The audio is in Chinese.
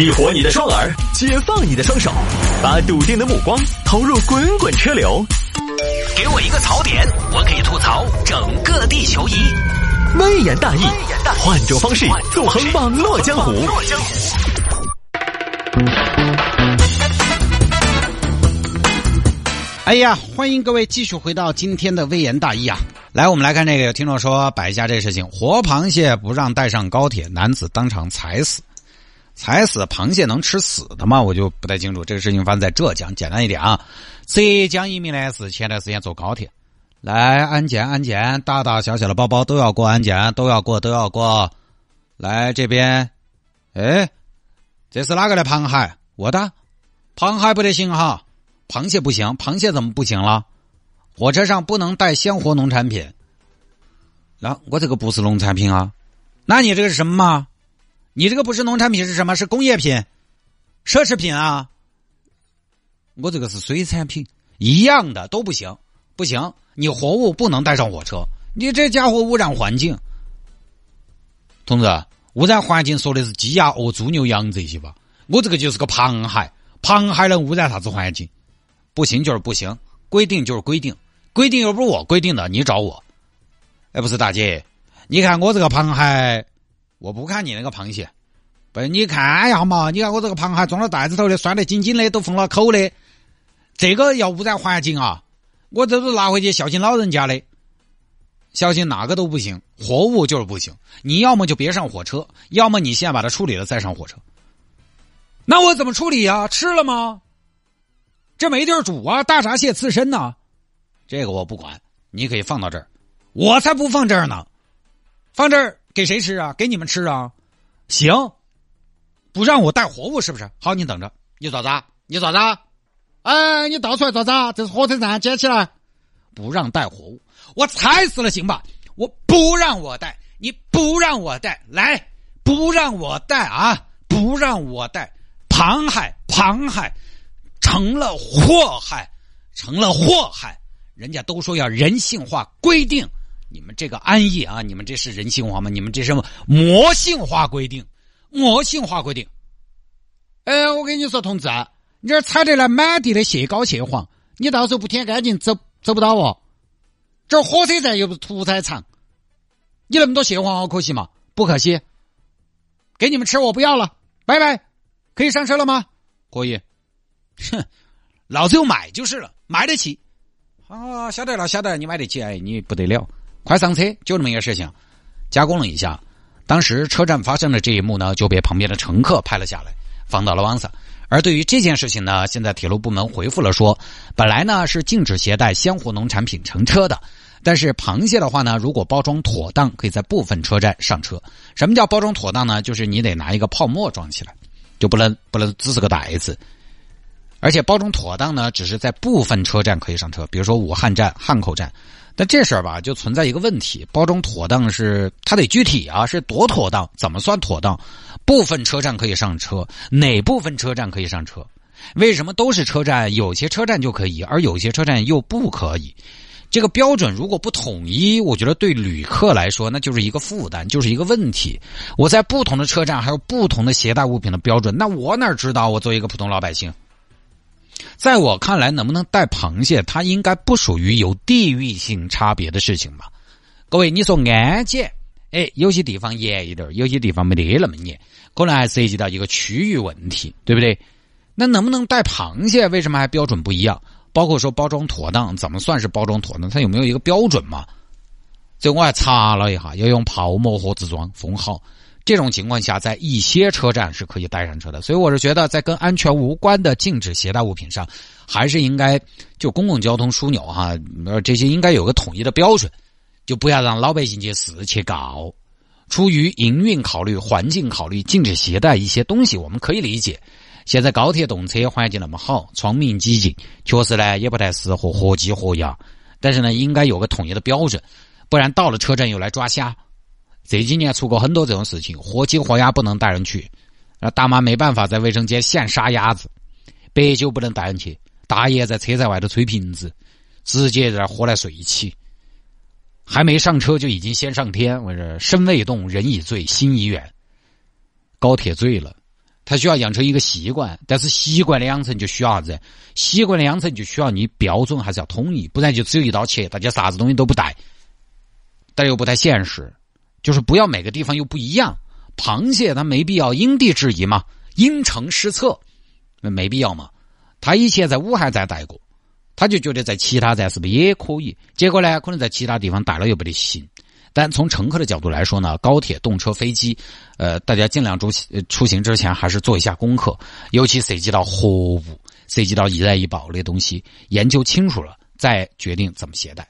激活你的双耳，解放你的双手，把笃定的目光投入滚滚车流。给我一个槽点，我可以吐槽整个地球仪。微言大义，换种方式纵横网络江湖。哎呀，欢迎各位继续回到今天的微言大义啊！来，我们来看这个，有听众说摆一下这个事情：活螃蟹不让带上高铁，男子当场踩死。踩死螃蟹能吃死的吗？我就不太清楚。这个事情发生在浙江，简单一点啊。浙江一名呢是前段时间坐高铁，来安检安检，大大小小的包包都要过安检，都要过都要过。来这边，哎，这是哪个的螃蟹？我的，螃蟹不得行哈，螃蟹不行，螃蟹怎么不行了？火车上不能带鲜活农产品。那我这个不是农产品啊，那你这个是什么吗？你这个不是农产品是什么？是工业品、奢侈品啊！我这个是水产品，一样的都不行，不行！你活物不能带上火车，你这家伙污染环境。同志，污染环境说的是鸡鸭鹅猪牛羊这些吧？我这个就是个螃蟹，螃蟹能污染啥子环境？不行就是不行，规定就是规定，规定又不是我规定的，你找我。哎，不是大姐，你看我这个螃蟹。我不看你那个螃蟹，不，你看一下嘛！你看我这个螃蟹装到袋子头的，拴得紧紧的，都封了口的。这个要污染环境啊！我这是拿回去孝敬老人家的，孝敬哪个都不行，活物就是不行。你要么就别上火车，要么你先把它处理了再上火车。那我怎么处理呀？吃了吗？这没地儿煮啊！大闸蟹刺身呢？这个我不管，你可以放到这儿，我才不放这儿呢，放这儿。给谁吃啊？给你们吃啊！行，不让我带活物是不是？好，你等着。你咋子？你咋子？哎，你倒出来咋子？这是火车站，捡起来。不让带活物，我踩死了行吧？我不让我带，你不让我带，来，不让我带啊！不让我带，螃蟹，螃蟹成了祸害，成了祸害。人家都说要人性化规定。你们这个安逸啊！你们这是人性化吗？你们这是魔性化规定，魔性化规定。哎，我跟你说，同志，你这踩得来满地的蟹膏蟹黄，你到时候不舔干净，走走不到哦。这火车站又不是屠宰场，你那么多蟹黄好可惜吗？不可惜。给你们吃，我不要了，拜拜。可以上车了吗？可以。哼，老子有买就是了，买得起。啊，晓得了，晓得，你买得起，哎，你不得了。快上车，就这么一个事情，加工了一下。当时车站发生的这一幕呢，就被旁边的乘客拍了下来，放到了网上。而对于这件事情呢，现在铁路部门回复了说，本来呢是禁止携带鲜活农产品乘车的，但是螃蟹的话呢，如果包装妥当，可以在部分车站上车。什么叫包装妥当呢？就是你得拿一个泡沫装起来，就不能不能只是个袋子。而且包装妥当呢，只是在部分车站可以上车，比如说武汉站、汉口站。但这事儿吧，就存在一个问题：包装妥当是它得具体啊，是多妥当？怎么算妥当？部分车站可以上车，哪部分车站可以上车？为什么都是车站，有些车站就可以，而有些车站又不可以？这个标准如果不统一，我觉得对旅客来说那就是一个负担，就是一个问题。我在不同的车站还有不同的携带物品的标准，那我哪知道？我作为一个普通老百姓。在我看来，能不能带螃蟹，它应该不属于有地域性差别的事情吧？各位，你说安检，哎，有些地方严一点，有些地方没得那么严，可能还涉及到一个区域问题，对不对？那能不能带螃蟹？为什么还标准不一样？包括说包装妥当，怎么算是包装妥当？它有没有一个标准嘛？这我还查了一下，要用泡沫盒子装，封好。这种情况下，在一些车站是可以带上车的，所以我是觉得，在跟安全无关的禁止携带物品上，还是应该就公共交通枢纽哈，呃，这些应该有个统一的标准，就不要让老百姓去死去搞。出于营运考虑、环境考虑，禁止携带一些东西，我们可以理解。现在高铁动车环境那么好，窗明几净，确实呢也不太适合活鸡活鸭，但是呢，应该有个统一的标准，不然到了车站又来抓瞎。这几年出过很多这种事情，活鸡活鸭不能带人去，那，大妈没办法在卫生间现杀鸭子，白酒不能带人去，大爷在车站外头吹瓶子，直接在那喝来睡起，还没上车就已经先上天，我说身未动，人已醉，心已远。高铁醉了，他需要养成一个习惯，但是习惯的养成就需要啥子？习惯的养成就需要你标准还是要统一，不然就只有一刀切，大家啥子东西都不带，但又不太现实。就是不要每个地方又不一样。螃蟹它没必要因地制宜嘛，因城施策，那没必要嘛。他以前在武汉站待过，他就觉得在其他站是不是也可以？结果呢，可能在其他地方待了又不得行。但从乘客的角度来说呢，高铁、动车、飞机，呃，大家尽量出出行之前还是做一下功课，尤其涉及到货物、涉及到易燃易爆的东西，研究清楚了再决定怎么携带。